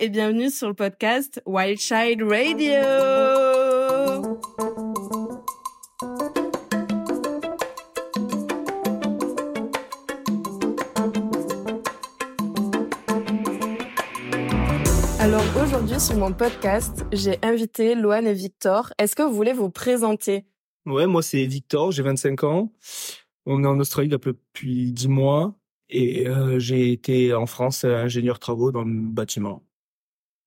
et bienvenue sur le podcast Wild Child Radio. Alors aujourd'hui sur mon podcast, j'ai invité Loane et Victor. Est-ce que vous voulez vous présenter? Ouais, moi c'est Victor, j'ai 25 ans. On est en Australie depuis 10 mois et euh, j'ai été en France ingénieur travaux dans le bâtiment.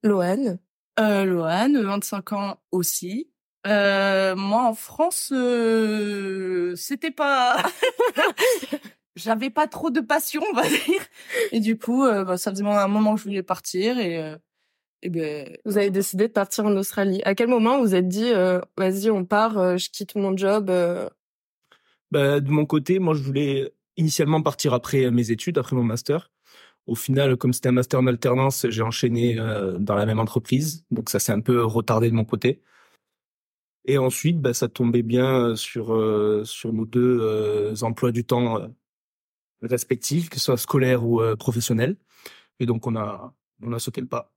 Loane euh, Loane, 25 ans aussi. Euh, moi en France, euh, c'était pas, j'avais pas trop de passion, on va dire. Et du coup, euh, bah, ça faisait un moment que je voulais partir et, euh, et ben Vous avez décidé de partir en Australie. À quel moment vous vous êtes dit, euh, vas-y, on part, euh, je quitte mon job euh, Bah, de mon côté, moi je voulais initialement partir après mes études, après mon master. Au final, comme c'était un master en alternance, j'ai enchaîné euh, dans la même entreprise, donc ça s'est un peu retardé de mon côté. Et ensuite, bah, ça tombait bien sur euh, sur nos deux euh, emplois du temps euh, respectifs, que ce soit scolaire ou euh, professionnel. Et donc on a on a sauté le pas.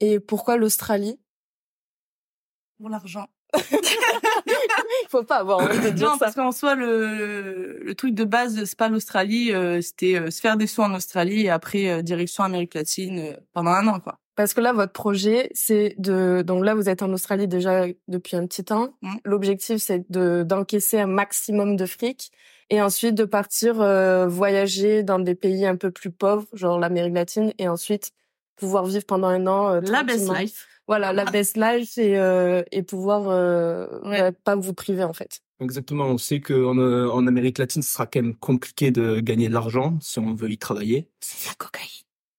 Et pourquoi l'Australie? Pour l'argent. Faut pas avoir envie de dire non, ça. parce qu'en soi, le, le truc de base, c'est pas l'Australie, euh, c'était euh, se faire des sous en Australie et après euh, direction Amérique latine pendant un an, quoi. Parce que là, votre projet, c'est de... Donc là, vous êtes en Australie déjà depuis un petit temps. Mm. L'objectif, c'est de d'encaisser un maximum de fric et ensuite de partir voyager dans des pays un peu plus pauvres, genre l'Amérique latine, et ensuite pouvoir vivre pendant un an. La best life. Voilà, la best life et, euh, et pouvoir euh, Ouais. euh, pas vous priver, en fait. Exactement, on sait qu'en euh, en Amérique latine, ce sera quand même compliqué de gagner de l'argent si on veut y travailler. C'est la cocaïne.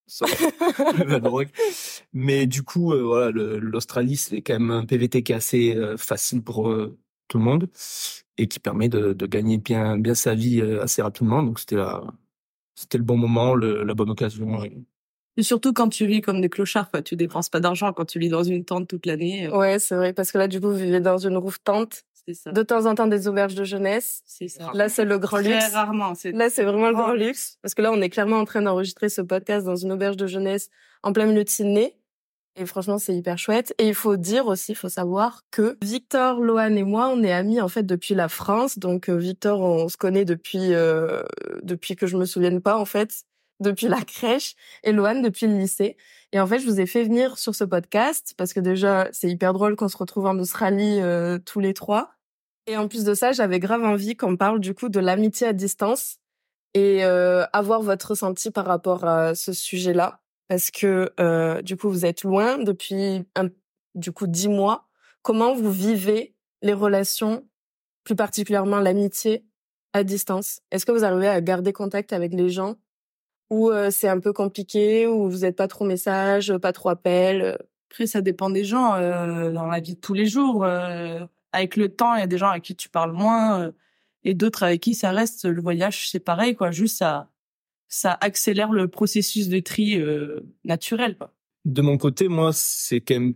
Ça, la drogue. Mais du coup, euh, voilà, l'Australie, c'est quand même un PVT qui est assez euh, facile pour euh, tout le monde et qui permet de, de gagner bien, bien sa vie assez rapidement. Donc c'était le bon moment, le, la bonne occasion. Et surtout quand tu vis comme des clochards, quoi. Tu dépenses pas d'argent quand tu vis dans une tente toute l'année. euh, Ouais, c'est vrai, parce que là, du coup, vous vivez dans une roof tente. C'est ça. De temps en temps, des auberges de jeunesse. C'est ça. Là, c'est le grand Très luxe. rarement. C'est Là, c'est vraiment le grand grand luxe. Parce que là, on est clairement en train d'enregistrer ce podcast dans une auberge de jeunesse en plein milieu de Sydney. Et franchement, c'est hyper chouette. Et il faut dire aussi, il faut savoir que Victor, Lohan et moi, on est amis en fait depuis la France. Donc euh, Victor, on se connaît depuis euh, depuis que je me souvienne pas en fait, depuis la crèche, et Lohan depuis le lycée. Et en fait, je vous ai fait venir sur ce podcast parce que déjà, c'est hyper drôle qu'on se retrouve en Australie euh, tous les trois. Et en plus de ça, j'avais grave envie qu'on parle du coup de l'amitié à distance et euh, avoir votre ressenti par rapport à ce sujet-là. Parce que euh, du coup, vous êtes loin depuis du coup dix mois. Comment vous vivez les relations, plus particulièrement l'amitié à distance? Est-ce que vous arrivez à garder contact avec les gens ou euh, c'est un peu compliqué ou vous n'êtes pas trop message, pas trop appel Après, ça dépend des gens euh, dans la vie de tous les jours. euh, avec le temps, il y a des gens avec qui tu parles moins euh, et d'autres avec qui ça reste. Le voyage, c'est pareil, quoi. Juste ça, ça accélère le processus de tri euh, naturel. Quoi. De mon côté, moi, c'est quand même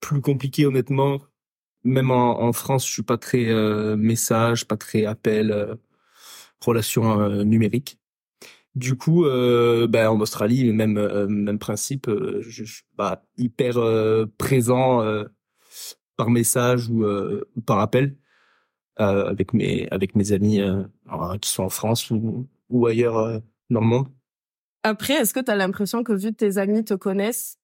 plus compliqué, honnêtement. Même en, en France, je suis pas très euh, message, pas très appel, euh, relation euh, numérique. Du coup, euh, ben, en Australie, même euh, même principe, euh, je suis pas hyper euh, présent par message ou, par appel avec mes avec mes amis qui sont en France ou, ou ailleurs dans le monde. Après, est-ce que tu as l'impression que vu que tes amis te connaissent,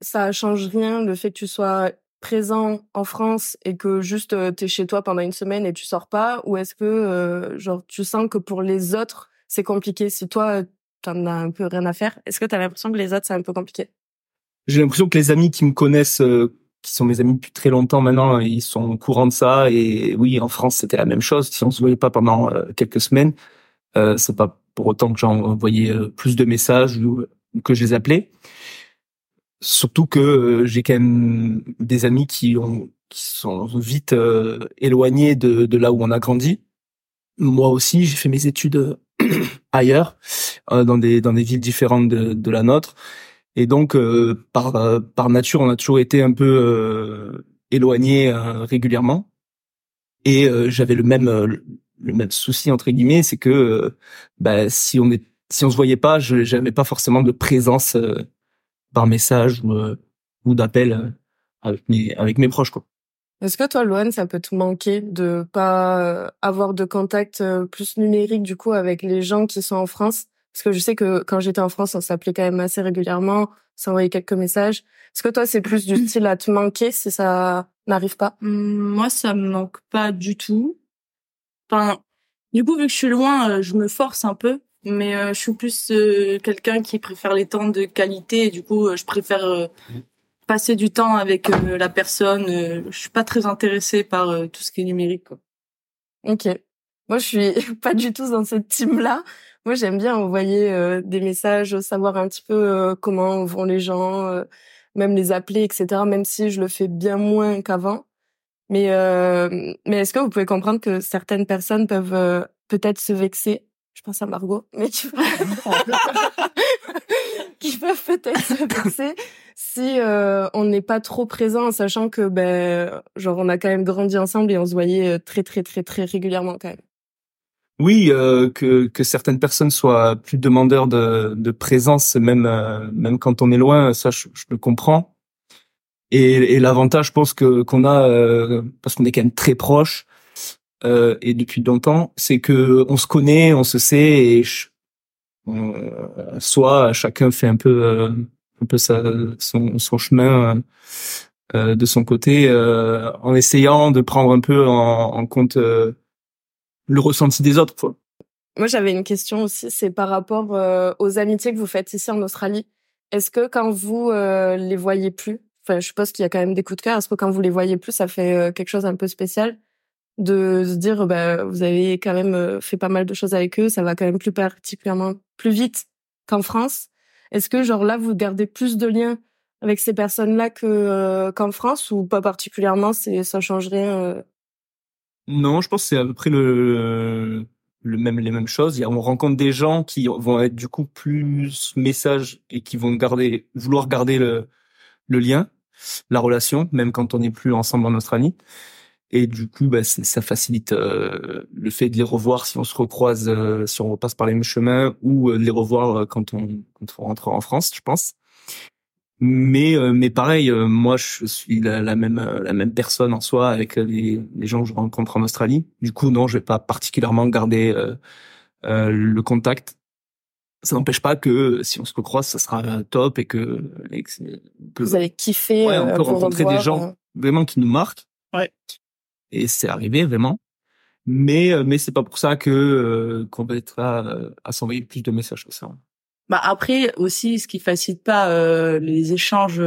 ça change rien le fait que tu sois présent en France et que juste euh, t'es chez toi pendant une semaine et tu sors pas? Ou est-ce que genre tu sens que pour les autres c'est compliqué si toi t'en as un peu rien à faire est-ce que t'as l'impression que les autres c'est un peu compliqué? J'ai l'impression que les amis qui me connaissent, euh, qui sont mes amis depuis très longtemps maintenant, ils sont au courant de ça. Et oui, en France, c'était la même chose. Si on se voyait pas pendant euh, quelques semaines, euh, c'est pas pour autant que j'envoyais euh, plus de messages ou, que je les appelais. Surtout que euh, j'ai quand même des amis qui ont sont vite euh, éloignés de, là où on a grandi. Moi aussi, j'ai fait mes études euh, ailleurs, euh, dans des dans des villes différentes de, de la nôtre. Et donc, euh, par, euh, par nature, on a toujours été un peu éloignés euh, régulièrement. Et j'avais le même le même souci entre guillemets, c'est que bah, si on est si on se voyait pas, je pas forcément de présence par message ou, ou d'appel avec mes avec mes proches quoi. Est-ce que toi, Loane, ça peut te manquer de pas avoir de contact plus numérique du coup avec les gens qui sont en France? Parce que je sais que quand j'étais en France, on s'appelait quand même assez régulièrement, s'envoyait quelques messages. Est-ce que toi, c'est plus du style à te manquer si ça n'arrive pas? Mmh, Moi, ça me manque pas du tout. Enfin, du coup, vu que je suis loin, je me force un peu mais je suis plus quelqu'un qui préfère les temps de qualité du coup je préfère passer du temps avec euh, la personne. Euh, je suis pas très intéressée par euh, tout ce qui est numérique. Quoi. Ok. Moi, je suis pas du tout dans cette team-là. Moi, j'aime bien envoyer des messages, savoir un petit peu comment vont les gens, même les appeler, etc. Même si je le fais bien moins qu'avant. Mais mais est-ce que vous pouvez comprendre que certaines personnes peuvent peut-être se vexer? Je pense à Margot, mais qui, qui peuvent peut-être se vexer si euh, on n'est pas trop présent, sachant que ben genre on a quand même grandi ensemble et on se voyait euh, très très très très régulièrement quand même. Oui, euh, que que certaines personnes soient plus demandeurs de de présence, même même quand on est loin, ça je, le comprends. Et, l'avantage, je pense que qu'on a parce qu'on est quand même très proches et depuis longtemps, c'est que on se connaît, on se sait et soit chacun fait un peu un peu sa, son, son chemin euh, euh, de son côté, euh, en essayant de prendre un peu en, compte le ressenti des autres. Quoi. Moi, j'avais une question aussi, c'est par rapport aux amitiés que vous faites ici en Australie. Est-ce que quand vous les voyez plus, enfin, je suppose qu'il y a quand même des coups de cœur. Est-ce que quand vous les voyez plus, ça fait quelque chose un peu spécial de se dire, bah, vous avez quand même fait pas mal de choses avec eux, ça va quand même plus particulièrement plus vite qu'en France? Est-ce que genre là vous gardez plus de liens avec ces personnes-là que euh, qu'en France ou pas particulièrement C'est ça change rien euh? Non, je pense que c'est à peu près le le même les mêmes choses. On rencontre des gens qui vont être du coup plus messages et qui vont garder vouloir garder le le lien, la relation, même quand on n'est plus ensemble en Australie. Et du coup, bah, ça facilite euh, le fait de les revoir si on se recroise, euh, si on repasse par les mêmes chemins, ou euh, de les revoir quand on, quand on rentre en France, je pense. Mais mais pareil, moi je suis la, la, même la même personne en soi avec les, les gens que je rencontre en Australie. Du coup, non, je vais pas particulièrement garder le contact. Ça n'empêche pas que si on se recroise, ça sera top et que, que vous allez kiffer. Ouais, on peut rencontrer des gens vraiment qui nous marquent. Ouais et c'est arrivé vraiment. Mais euh, mais c'est pas pour ça que euh, qu'on va être là euh, à s'envoyer plus de messages que ça. Bah après aussi, ce qui facilite pas les échanges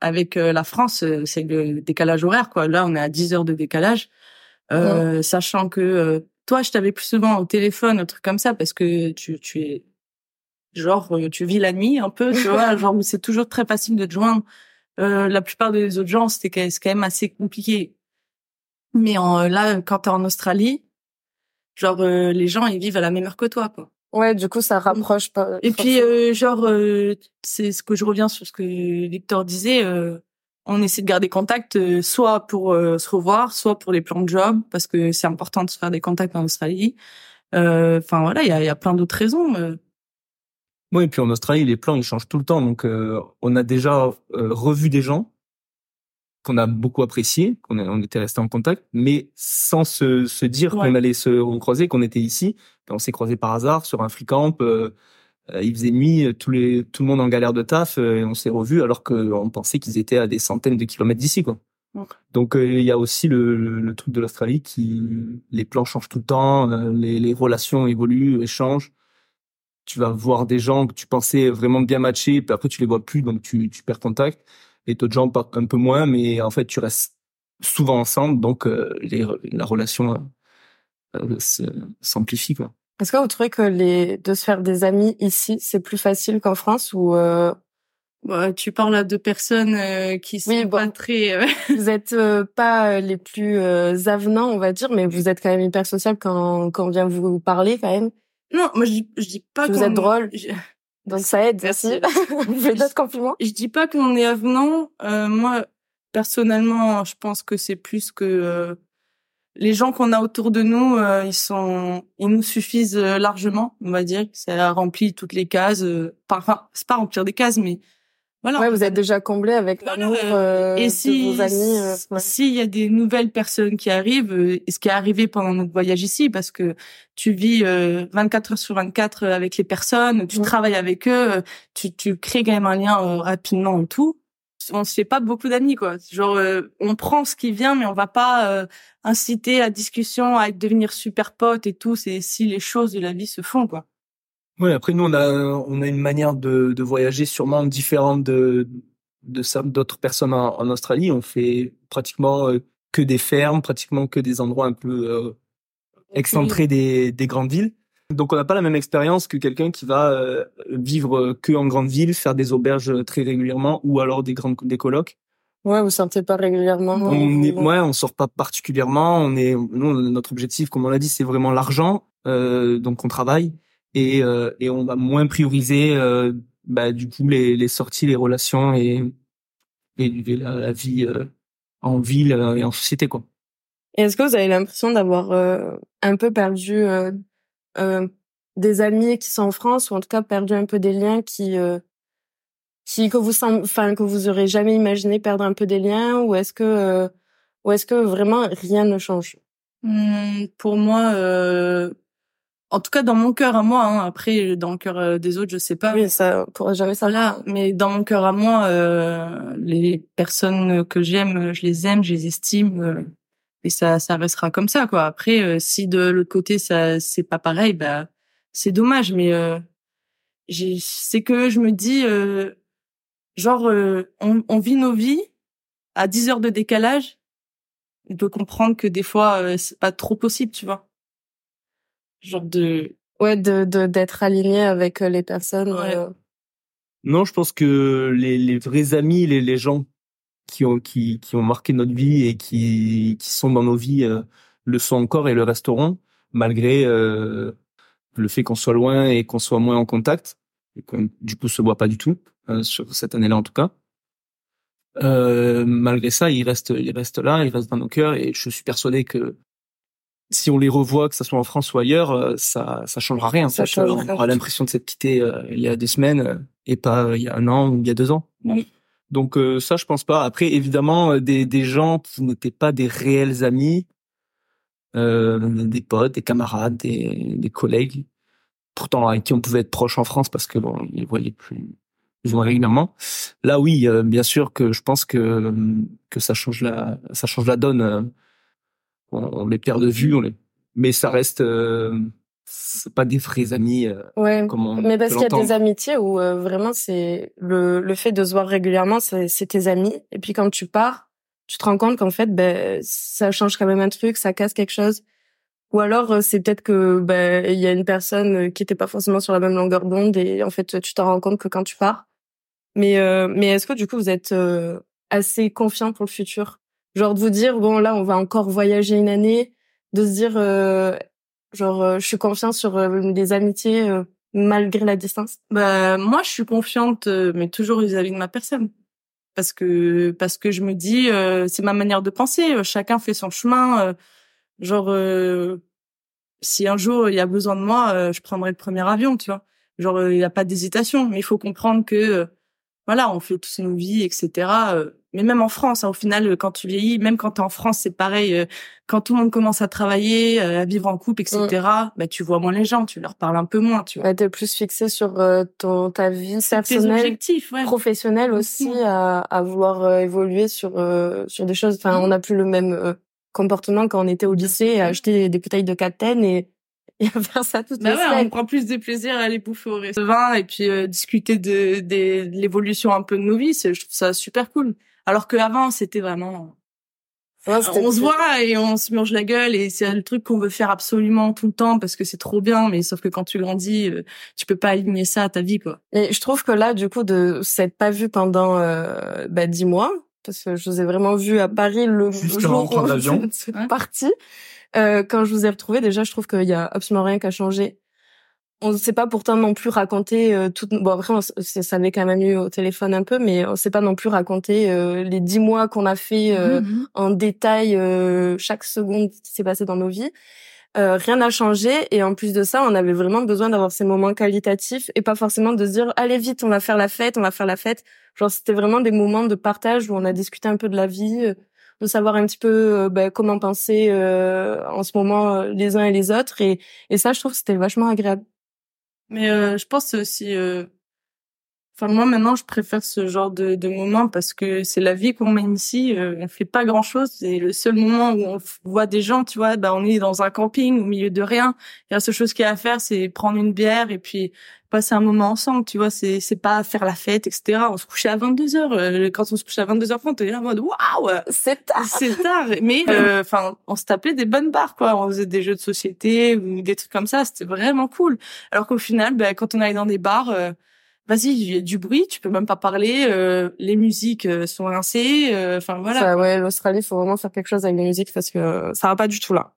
avec la France, c'est le décalage horaire. Quoi. Là, on est à 10 heures de décalage, sachant que toi, je t'avais plus souvent au téléphone, un truc comme ça, parce que tu, tu es genre tu vis la nuit un peu, tu vois. genre c'est toujours très facile de te joindre. la plupart des autres gens, c'était quand même assez compliqué. Mais en, euh, là, quand t'es en Australie, genre euh, les gens ils vivent à la même heure que toi, quoi. Ouais, du coup ça rapproche pas. Et puis euh, genre c'est ce que je reviens sur ce que Victor disait. on essaie de garder contact, soit pour se revoir, soit pour les plans de job, parce que c'est important de se faire des contacts en Australie. Enfin voilà, il y a, y a, plein d'autres raisons. Oui, et puis en Australie, les plans ils changent tout le temps, donc on a déjà revu des gens qu'on a beaucoup apprécié, qu'on on était resté en contact, mais sans se, se dire qu'on allait se recroiser, qu'on était ici. On s'est croisé par hasard sur un free camp. Euh, euh, il faisait nuit, tous les, tout le monde en galère de taf, euh, et on s'est revus alors qu'on pensait qu'ils étaient à des centaines de kilomètres d'ici, quoi. Donc il y a aussi le, le, truc de l'Australie qui les plans changent tout le temps, les, les relations évoluent, échangent. Tu vas voir des gens que tu pensais vraiment bien matcher, puis après tu les vois plus, donc tu, tu perds contact et d'autres gens un peu moins, mais en fait, tu restes souvent ensemble, donc euh, les, la relation euh, s'amplifie. quoi. Est-ce que vous trouvez que les de se faire des amis ici, c'est plus facile qu'en France ou euh... bah, tu parles à deux personnes euh, qui sont oui, pas très. Euh, vous êtes pas les plus avenants, on va dire, mais vous êtes quand même hyper social quand quand on vient vous parler quand même. Non, moi je dis, je dis pas. Que vous êtes drôle. Donc ça aide, merci. Vous faites d'autres compliments Je dis pas qu'on est avenant. Euh, moi, personnellement, je pense que c'est plus que euh, les gens qu'on a autour de nous, euh, ils sont, ils nous suffisent largement, on va dire. Ça remplit toutes les cases. enfin, c'est pas remplir des cases, mais voilà. Ouais, vous êtes déjà comblé avec l'amour euh, et si, de vos amis. Euh, S'il y a des nouvelles personnes qui arrivent, euh, ce qui est arrivé pendant notre voyage ici, parce que tu vis 24 heures sur 24 avec les personnes, tu travailles avec eux, tu, tu crées quand même un lien rapidement et tout. On se fait pas beaucoup d'amis, quoi. Genre, on prend ce qui vient, mais on va pas inciter à discussion, à devenir super potes et tout. C'est si les choses de la vie se font, quoi. Oui, après nous on a on a une manière de, de voyager sûrement différente de de d'autres personnes en, en, Australie. On fait pratiquement euh, que des fermes, pratiquement que des endroits un peu euh, excentrés des, des grandes villes. Donc on n'a pas la même expérience que quelqu'un qui va euh, vivre que en grande ville, faire des auberges très régulièrement ou alors des grandes des colocs. Ouais, vous sentez pas régulièrement. On est, ouais, on sort pas particulièrement. On est, nous, notre objectif, comme on l'a dit, c'est vraiment l'argent. Euh, donc on travaille et, euh, et on va moins prioriser euh, bah, du coup les, les sorties, les relations et, et la, vie euh, en ville et en société quoi. Est-ce que vous avez l'impression d'avoir un peu perdu des amis qui sont en France ou en tout cas perdu un peu des liens qui qui que vous enfin que vous aurez jamais imaginé perdre un peu des liens ou est-ce que ou est-ce que vraiment rien ne change? Mmh, Pour moi, euh, en tout cas dans mon cœur à moi hein. après dans le cœur euh, des autres je sais pas. Oui ça pourrait jamais ça là mais dans mon cœur à moi euh, les personnes que j'aime je les aime je les estime euh, et ça ça restera comme ça quoi. Après euh, si de l'autre côté ça c'est pas pareil bah c'est dommage mais c'est que je me dis genre on, on, vit nos vies à 10 heures de décalage. On peut comprendre que des fois c'est pas trop possible tu vois genre de ouais de d'être aligné avec euh, les personnes euh. non je pense que les les vrais amis les les gens qui ont qui qui ont marqué notre vie et qui qui sont dans nos vies euh, le sont encore et le resteront malgré le fait qu'on soit loin et qu'on soit moins en contact et qu'on du coup se voit pas du tout sur cette année-là en tout cas malgré ça il reste il reste là il reste dans nos cœurs et je suis persuadé que si on les revoit, que ce soit en France ou ailleurs, euh, ça ça changera rien. Ça on aura l'impression de s'être quitté euh, il y a des semaines euh, et pas il y a un an ou il y a deux ans. Donc ça, je pense pas. Après, évidemment, des, des gens qui n'étaient pas des réels amis, des potes, des camarades, des, des collègues, pourtant avec qui on pouvait être proche en France parce que bon, ils voyaient plus, plus régulièrement. Là, oui, bien sûr que je pense que que ça change la ça change la donne on, les perd de vue, on les... mais ça reste euh, c'est pas des vrais amis. Euh, ouais. mais parce qu'il y a des amitiés où euh, vraiment c'est le le fait de se voir régulièrement, c'est tes amis. Et puis quand tu pars, tu te rends compte qu'en fait, ben ça change quand même un truc, ça casse quelque chose. Ou alors euh, c'est peut-être que ben il y a une personne qui était pas forcément sur la même longueur d'onde et en fait tu t'en rends compte que quand tu pars. Mais mais est-ce que du coup vous êtes assez confiant pour le futur? Genre de vous dire bon là on va encore voyager une année de se dire euh, genre euh, je suis confiante sur euh, des amitiés malgré la distance. Bah moi je suis confiante mais toujours vis-à-vis de ma personne. Parce que parce que je me dis c'est ma manière de penser. Chacun fait son chemin genre si un jour il y a besoin de moi je prendrai le premier avion tu vois. Genre il n'y a pas d'hésitation. Mais il faut comprendre que voilà on fait tous nos vies etc mais même en France, hein, au final, quand tu vieillis, même quand tu es en France, c'est pareil. Euh, quand tout le monde commence à travailler, euh, à vivre en couple, etc., mm. bah, tu vois moins les gens, tu leur parles un peu moins. Tu vois. Ouais, t'es plus fixé sur euh, ton ta vie personnelle, objectifs, ouais. professionnelle aussi, à, à vouloir évoluer sur sur des choses. Enfin, on n'a plus le même comportement quand on était au lycée, à acheter des bouteilles de Captain et et à faire ça toute bah ouais, On prend plus de plaisir à aller bouffer au restaurant et puis discuter de, de, de l'évolution un peu de nos vies. Je trouve ça super cool. Alors qu'avant, c'était vraiment... on se voit et on se mange la gueule et c'est le truc qu'on veut faire absolument tout le temps parce que c'est trop bien mais sauf que quand tu grandis euh, tu peux pas aligner ça à ta vie quoi. Et je trouve que là du coup de s'être pas vu pendant euh, bah, dix mois parce que je vous ai vraiment vu à Paris le jour où vous êtes parti. Euh, quand je vous ai retrouvé déjà je trouve qu'il y a absolument rien qu'à changer on ne sait pas pourtant non plus raconter euh, tout bon après on, ça avait quand même eu au téléphone un peu mais on sait pas non plus raconter euh, les dix mois qu'on a fait euh, mm-hmm. en détail chaque seconde qui s'est passé dans nos vies Euh, rien n'a changé et en plus de ça, on avait vraiment besoin d'avoir ces moments qualitatifs et pas forcément de se dire allez vite, on va faire la fête, on va faire la fête. Genre c'était vraiment des moments de partage où on a discuté un peu de la vie, euh, de savoir un petit peu euh, ben, comment penser en ce moment les uns et les autres et, et ça, je trouve que c'était vachement agréable. Mais je pense aussi Enfin, moi, maintenant, je préfère ce genre de, de moment parce que c'est la vie qu'on mène ici. Euh, on fait pas grand chose. C'est le seul moment où on voit des gens, tu vois. Bah, on est dans un camping au milieu de rien. Et la seule chose qu'il y a à faire, c'est prendre une bière et puis passer un moment ensemble, tu vois. C'est, c'est pas faire la fête, etc. On se couchait à 22 heures. Euh, quand on se couchait à 22 heures, on était en mode, waouh! C'est tard! C'est tard. Mais, euh, enfin, on se tapait des bonnes barres, quoi. On faisait des jeux de société ou des trucs comme ça. C'était vraiment cool. Alors qu'au final, bah, quand on allait dans des bars, vas-y, il y a du bruit, tu peux même pas parler, euh, les musiques euh, sont rincées, euh, enfin voilà. Ça, ouais, l'Australie, faut vraiment faire quelque chose avec les musiques parce que ça va pas du tout là.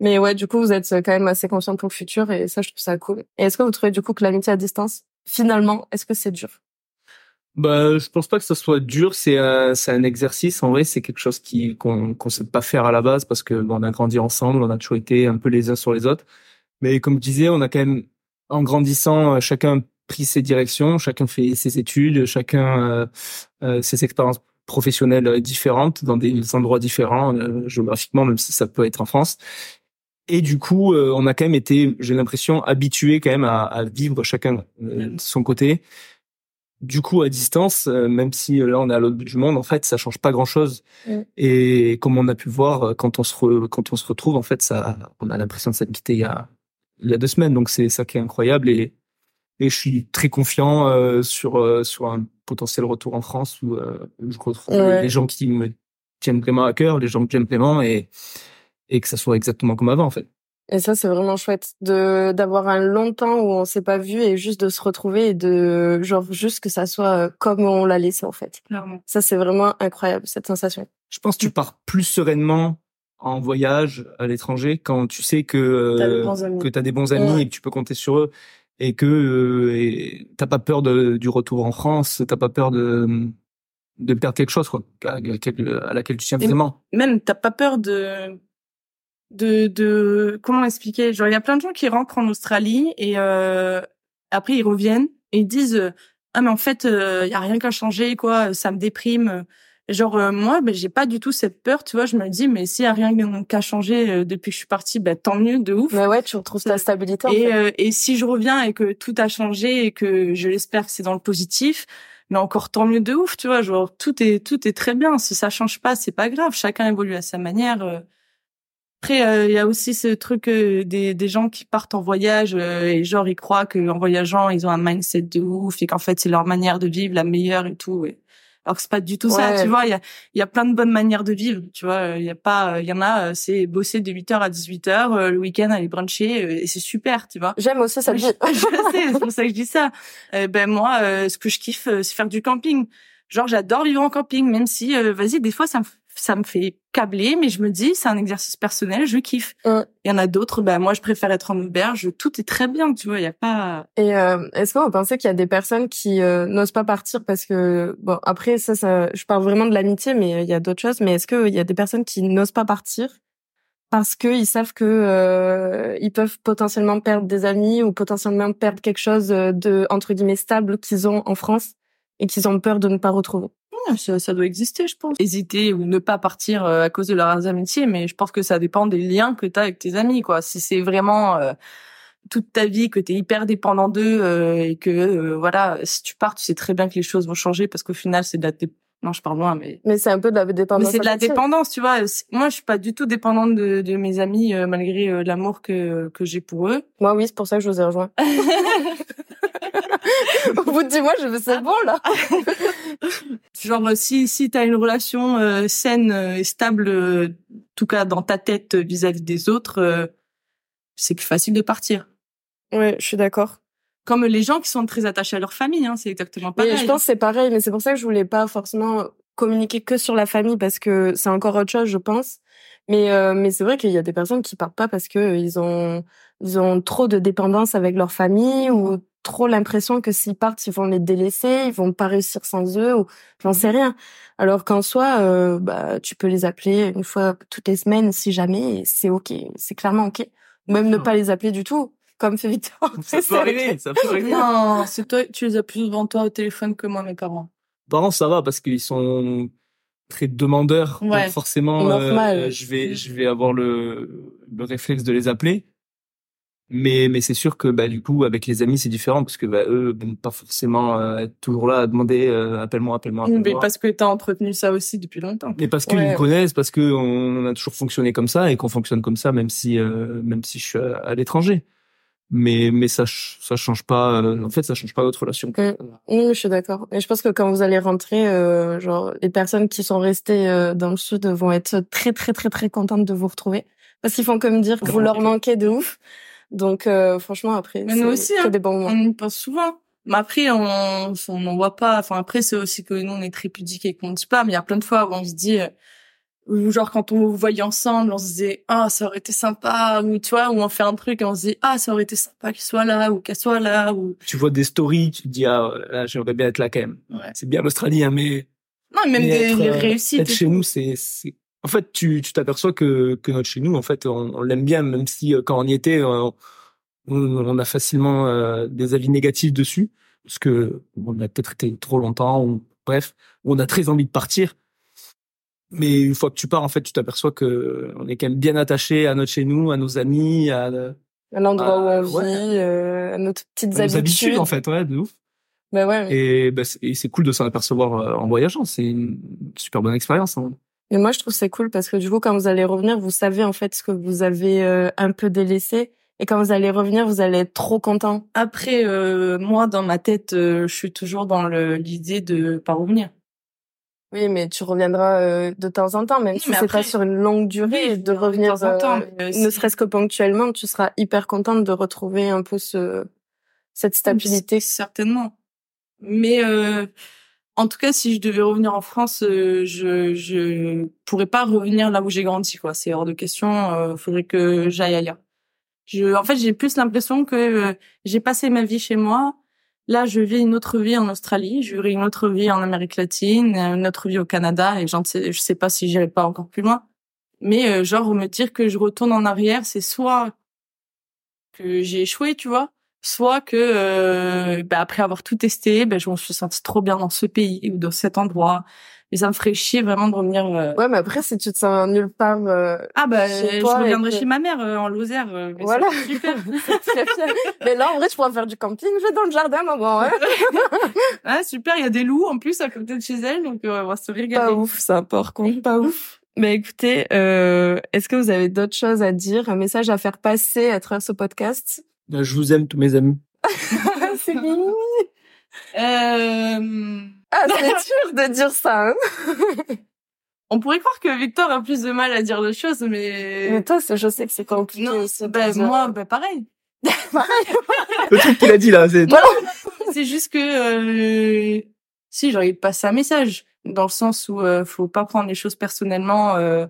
Mais ouais, du coup, vous êtes quand même assez conscient pour le futur et ça, je trouve ça cool. Et est-ce que vous trouvez du coup que l'amitié à distance, finalement, est-ce que c'est dur? Bah, je pense pas que ça soit dur. C'est un, c'est un exercice. En vrai, c'est quelque chose qui qu'on qu'on sait pas faire à la base parce que on a grandi ensemble, on a toujours été un peu les uns sur les autres. Mais comme je disais, on a quand même en grandissant chacun pris ses directions, chacun fait ses études, chacun euh, euh ses expériences professionnelles différentes dans des endroits différents euh, géographiquement, même si ça peut être en France. Et du coup, euh, on a quand même été, j'ai l'impression, habitué quand même à, à vivre chacun de son côté. Du coup, à distance, même si là on est à l'autre bout du monde, en fait, ça change pas grand-chose. Et comme on a pu voir, quand on se quand on se retrouve, en fait, ça, on a l'impression de s'être quitté il y a il y a deux semaines. Donc c'est ça qui est incroyable et et je suis très confiant euh, sur euh, sur un potentiel retour en France où, euh, je retrouve les gens qui me tiennent vraiment à cœur, les gens que j'aime vraiment et et que ça soit exactement comme avant en fait. Et ça c'est vraiment chouette de d'avoir un long temps où on s'est pas vu et juste de se retrouver et de genre juste que ça soit comme on l'a laissé en fait. Clairement. Ça c'est vraiment incroyable cette sensation. Je pense que tu pars plus sereinement en voyage à l'étranger quand tu sais que que tu as des bons amis et que tu peux compter sur eux et que euh, t'as pas peur de, du retour en France, t'as pas peur de de perdre quelque chose quoi, à, laquelle tu tiens vraiment. Même t'as pas peur de de de comment expliquer? Genre il y a plein de gens qui rentrent en Australie et euh, après ils reviennent et ils disent ah mais en fait il euh, y a rien qu'à changer quoi, ça me déprime. Genre euh, moi, ben j'ai pas du tout cette peur, tu vois. Je me dis, mais s'il y a rien qu'à changer euh, depuis que je suis partie, ben tant mieux, de ouf. Mais ouais, tu retrouves ta stabilité. En et fait. Euh, et si je reviens et que tout a changé et que je l'espère que c'est dans le positif, mais encore tant mieux de ouf, tu vois. Genre tout est tout est très bien. Si ça change pas, c'est pas grave. Chacun évolue à sa manière. Après, il y a aussi ce truc des, des gens qui partent en voyage et genre ils croient qu'en voyageant ils ont un mindset de ouf et qu'en fait c'est leur manière de vivre la meilleure et tout. Et alors que c'est pas du tout ça tu vois il y a y a plein de bonnes manières de vivre tu vois il y a pas il y en a c'est bosser de 8h à 18h euh, le week-end aller bruncher euh, et c'est super tu vois. J'aime aussi ça je, sais c'est pour ça que je dis ça. Euh, ben moi ce que je kiffe c'est faire du camping. Genre j'adore vivre en camping même si vas-y des fois ça me ça me fait câbler, mais je me dis, c'est un exercice personnel, je kiffe. Il y en a d'autres, bah moi je préfère être en auberge, tout est très bien, tu vois, il y a pas. Et euh, est-ce que vous pensez qu'il y a des personnes qui euh, n'osent pas partir parce que bon après ça, ça, je parle vraiment de l'amitié, mais il y a d'autres choses. Mais est-ce qu'il y a des personnes qui n'osent pas partir parce qu'ils savent que euh, ils peuvent potentiellement perdre des amis ou potentiellement perdre quelque chose de entre guillemets stable qu'ils ont en France et qu'ils ont peur de ne pas retrouver? Ça, ça, doit exister, je pense. Hésiter ou ne pas partir euh, à cause de leurs amitiés, mais je pense que ça dépend des liens que tu as avec tes amis, quoi. Si c'est vraiment euh, toute ta vie que tu es hyper dépendant d'eux euh, et que voilà, si tu pars, tu sais très bien que les choses vont changer parce qu'au final, c'est de la non, je parle loin, mais mais c'est un peu de la dépendance. Mais c'est de la dépendance, tu vois. Moi, je suis pas du tout dépendante de, de mes amis malgré l'amour que que j'ai pour eux. Moi, oui, c'est pour ça que je vous ai rejoint. Au bout de dix mois, je me c'est bon là. Genre si si t'as une relation euh, saine euh, et stable, euh, en tout cas dans ta tête vis-à-vis des autres, c'est plus facile de partir. Ouais, je suis d'accord. Comme les gens qui sont très attachés à leur famille, hein, c'est exactement pareil. je pense que c'est pareil, mais c'est pour ça que je voulais pas forcément communiquer que sur la famille parce que c'est encore autre chose, je pense. Mais mais c'est vrai qu'il y a des personnes qui partent pas parce que ils ont ils ont trop de dépendance avec leur famille ou trop l'impression que s'ils partent, ils vont les délaisser, ils vont pas réussir sans eux, ou j'en sais rien. Alors qu'en soi, euh, bah, tu peux les appeler une fois toutes les semaines si jamais, c'est ok, c'est clairement ok. Même ne pas les appeler du tout, comme fait Victor. Ça peut arriver, ça peut arriver. Non, c'est toi, tu les as plus devant toi au téléphone que moi, mes parents. Parents, ça va parce qu'ils sont très demandeurs. Ouais. Donc forcément, euh, je vais, je vais avoir le, le réflexe de les appeler. Mais, mais c'est sûr que, bah, du coup, avec les amis, c'est différent parce que, bah, eux, vont pas forcément euh, être toujours là à demander, euh, appelle-moi, appelle-moi, Mais appelle-moi. parce que t'as entretenu ça aussi depuis longtemps. Mais parce qu'ils Ouais. me connaissent, parce que on a toujours fonctionné comme ça et qu'on fonctionne comme ça, même si, euh, même si je suis à, à l'étranger. Mais, mais ça, ça change pas. euh, en fait, ça change pas notre relation. Mm. Oui, je suis d'accord. Et je pense que quand vous allez rentrer, euh, genre les personnes qui sont restées euh, dans le sud vont être très très très très contentes de vous retrouver parce qu'ils font comme dire que vous leur manquez de ouf. Donc euh, franchement après, Mais nous aussi, hein. des bons moments. On y pense souvent. Mais après, on on n'en voit pas. Enfin, après, c'est aussi que nous, on est très pudiques et qu'on ne dit pas. Mais il y a plein de fois où on se dit, euh, ou genre quand on vous voyait ensemble, on se disait, ah, ça aurait été sympa. Ou tu vois, où on fait un truc et on se dit, ah, ça aurait été sympa qu'il soit là ou qu'elle soit là. Ou Tu vois des stories, tu te dis, ah, là, j'aimerais bien être là quand même. Ouais. C'est bien l'Australie, hein, mais non, même Mais des, être, des euh, réussites. être chez nous, c'est, c'est, en fait, tu, t'aperçois que, que notre chez nous, en fait, on, on l'aime bien, même si euh, quand on y était, euh, on, on a facilement euh, des avis négatifs dessus, parce que on a peut-être été trop longtemps, ou bref, on a très envie de partir. Mais une fois que tu pars, en fait, tu t'aperçois que on est quand même bien attaché à notre chez nous, à nos amis, à, à À l'endroit où on ouais. vit, euh, à nos petites nos habitudes. habitudes, en fait, ouais, de ouf. Bah ouais. Et, bah, c'est, et c'est cool de s'en apercevoir en voyageant. C'est une super bonne expérience. Hein. Mais moi, je trouve c'est cool parce que du coup, quand vous allez revenir, vous savez en fait ce que vous avez euh, un peu délaissé. Et quand vous allez revenir, vous allez être trop content. Après, euh, moi, dans ma tête, euh, je suis toujours dans l'idée de pas revenir. Oui, mais tu reviendras euh, de temps en temps, même Oui, si c'est pas sur une longue durée, Oui, de viens de revenir, temps en temps, ne serait-ce que ponctuellement, tu seras hyper contente de retrouver un peu ce cette stabilité. Certainement. Mais en tout cas, si je devais revenir en France, euh, je je pourrais pas revenir là où j'ai grandi quoi. C'est hors de question. Euh, faudrait que j'aille ailleurs. En fait, j'ai plus l'impression que euh, j'ai passé ma vie chez moi. Là, je vis une autre vie en Australie, je une autre vie en Amérique latine, une autre vie au Canada, et j'en sais, je sais pas si j'irai pas encore plus loin. Mais euh, genre me dire que je retourne en arrière, c'est soit que j'ai échoué, tu vois, soit que euh, bah, après avoir tout testé, ben je me suis sentie trop bien dans ce pays ou dans cet endroit. Et ça me ferait chier vraiment de revenir. euh, Ouais, mais après, si tu te sens nulle part, euh, Ah bah Chez je reviendrai et chez ma mère euh, en Lozère. euh, mais Voilà. Super. mais là, en vrai, tu pourras faire du camping, je vais dans le jardin, maman. Hein ah super, il y a des loups en plus à côté de chez elle, donc euh, on va se pas régaler. ouf, ça, par contre, pas ouf. Mais écoutez, euh, est-ce que vous avez d'autres choses à dire, un message à faire passer à travers ce podcast? Je vous aime, tous mes amis. C'est mignon. Euh, Ah, c'est dur de dire ça. Hein on pourrait croire que Victor a plus de mal à dire les choses, mais, mais toi, c'est- je sais que c'est compliqué non, aussi. de ben, dire. moi, ben pareil. Le truc qu'il a dit là, c'est. C'est juste que euh, si j'aurais passé un message dans le sens où euh, faut pas prendre les choses personnellement. Euh,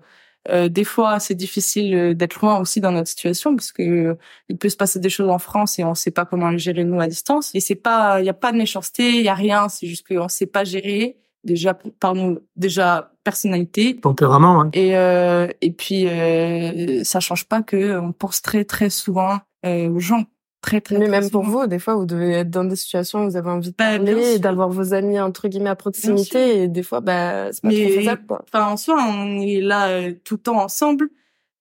euh, des fois, c'est difficile euh, d'être loin aussi dans notre situation parce que euh, il peut se passer des choses en France et on sait pas comment les gérer nous à distance. Et c'est pas, il y a pas de méchanceté, il y a rien. C'est juste qu'on sait pas gérer déjà par nous, déjà personnalité. Tempérament, hein. Et euh, et puis euh, ça change pas que on pense très très souvent aux gens. Très très. Mais même pour vous, des fois, vous devez être dans des situations où vous avez envie de Bah, parler, d'avoir vos amis entre guillemets à proximité, et des fois, bah, c'est pas Mais- trop faisable, quoi. enfin en soi on est là euh, tout le temps ensemble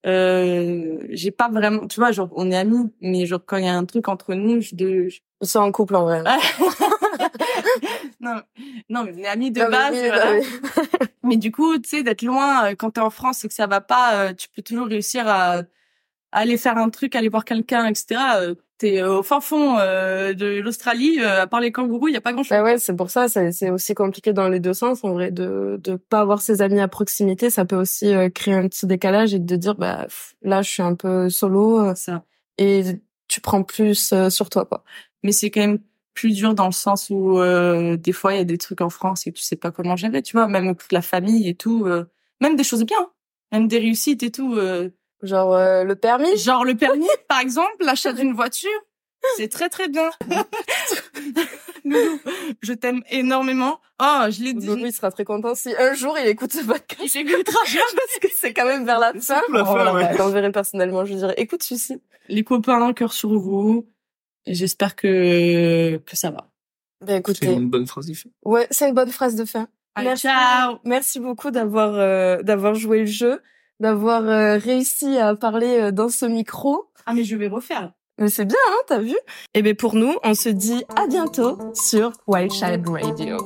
euh, j'ai pas vraiment tu vois genre on est amis mais genre quand il y a un truc entre nous je, de, je- C'est en couple en vrai. non non mais on est amis de Non, base voilà. bah mais du coup tu sais d'être loin euh, quand t'es en France et que ça va pas euh, tu peux toujours réussir à aller faire un truc aller voir quelqu'un etc euh, t'es au fin fond euh, de l'Australie euh, à part les kangourous il y a pas grand chose Bah ouais, c'est pour ça, c'est aussi compliqué dans les deux sens, en vrai, de de pas avoir ses amis à proximité, ça peut aussi euh, créer un petit décalage et de dire, bah pff, là, je suis un peu solo euh, ça et tu prends plus euh, sur toi, quoi. mais c'est quand même plus dur dans le sens où euh, des fois il y a des trucs en France et tu sais pas comment gérer tu vois même toute la famille et tout euh, même des choses bien hein. même des réussites et tout euh. Genre euh, le permis? genre le permis par exemple l'achat d'une voiture C'est très très bien. Loulou, je t'aime énormément. Oh, je l'ai dit. Loulou, il sera très content si un jour il écoute ce podcast. Il écoutera parce que c'est quand même vers la fin. pour la fin, ouais. Je l'enverrai personnellement, je lui dirais, écoute celui-ci. Les copains, cœur sur vous. Et J'espère que que ça va. Ben C'est écoutez, une bonne phrase du film. ouais, c'est une bonne phrase de fin. Allez, Merci. ciao. Merci beaucoup d'avoir euh, d'avoir joué le jeu, d'avoir euh, réussi à parler euh, dans ce micro. Ah mais je vais refaire. Mais c'est bien, hein, t'as vu? Et ben pour nous, on se dit à bientôt sur Wild Child Radio.